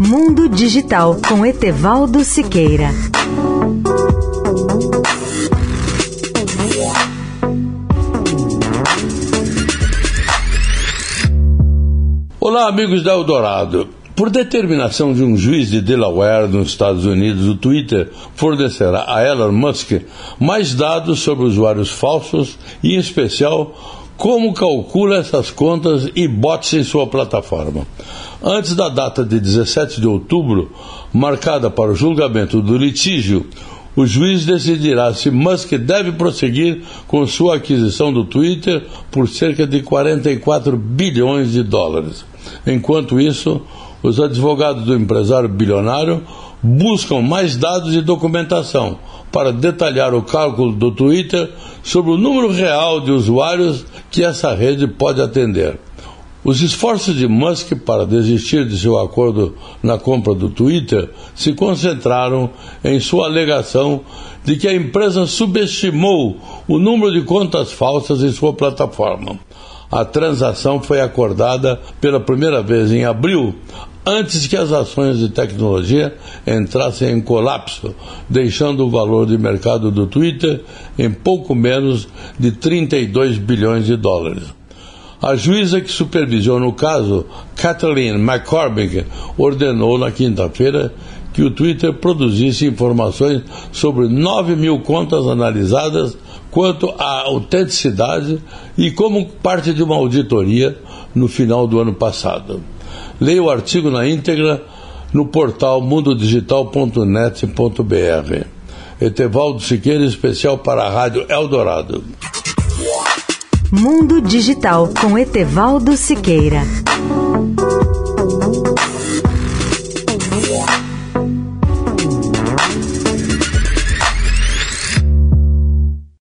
Mundo Digital com Etevaldo Siqueira. Olá, amigos da Eldorado. Por determinação de um juiz de Delaware, nos Estados Unidos, o Twitter fornecerá a Elon Musk mais dados sobre usuários falsos e, em especial, como calcula essas contas e bots em sua plataforma. Antes da data de 17 de outubro, marcada para o julgamento do litígio, o juiz decidirá se Musk deve prosseguir com sua aquisição do Twitter por cerca de 44 bilhões de dólares. Enquanto isso, os advogados do empresário bilionário buscam mais dados e documentação para detalhar o cálculo do Twitter sobre o número real de usuários que essa rede pode atender. Os esforços de Musk para desistir de seu acordo na compra do Twitter se concentraram em sua alegação de que a empresa subestimou o número de contas falsas em sua plataforma. A transação foi acordada pela primeira vez em abril, antes que as ações de tecnologia entrassem em colapso, deixando o valor de mercado do Twitter em pouco menos de 32 bilhões de dólares. A juíza que supervisionou o caso, Kathleen McCormick, ordenou na quinta-feira que o Twitter produzisse informações sobre 9 mil contas analisadas quanto à autenticidade e como parte de uma auditoria no final do ano passado. Leia o artigo na íntegra no portal mundodigital.net.br. Etevaldo Siqueira, especial para a Rádio Eldorado. Mundo Digital com Etevaldo Siqueira.